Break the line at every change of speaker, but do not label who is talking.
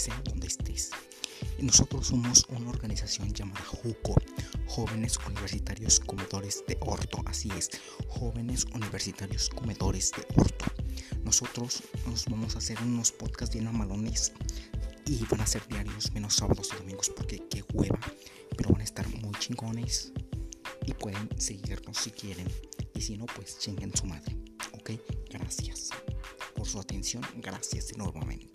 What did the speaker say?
sea donde estés. Nosotros somos una organización llamada JUCO, Jóvenes Universitarios Comedores de Orto. Así es, Jóvenes Universitarios Comedores de Orto. Nosotros nos vamos a hacer unos podcasts bien amalones y van a ser diarios menos sábados y domingos porque qué hueva, pero van a estar muy chingones y pueden seguirnos si quieren y si no pues chinguen su madre, ok, gracias por su atención, gracias nuevamente.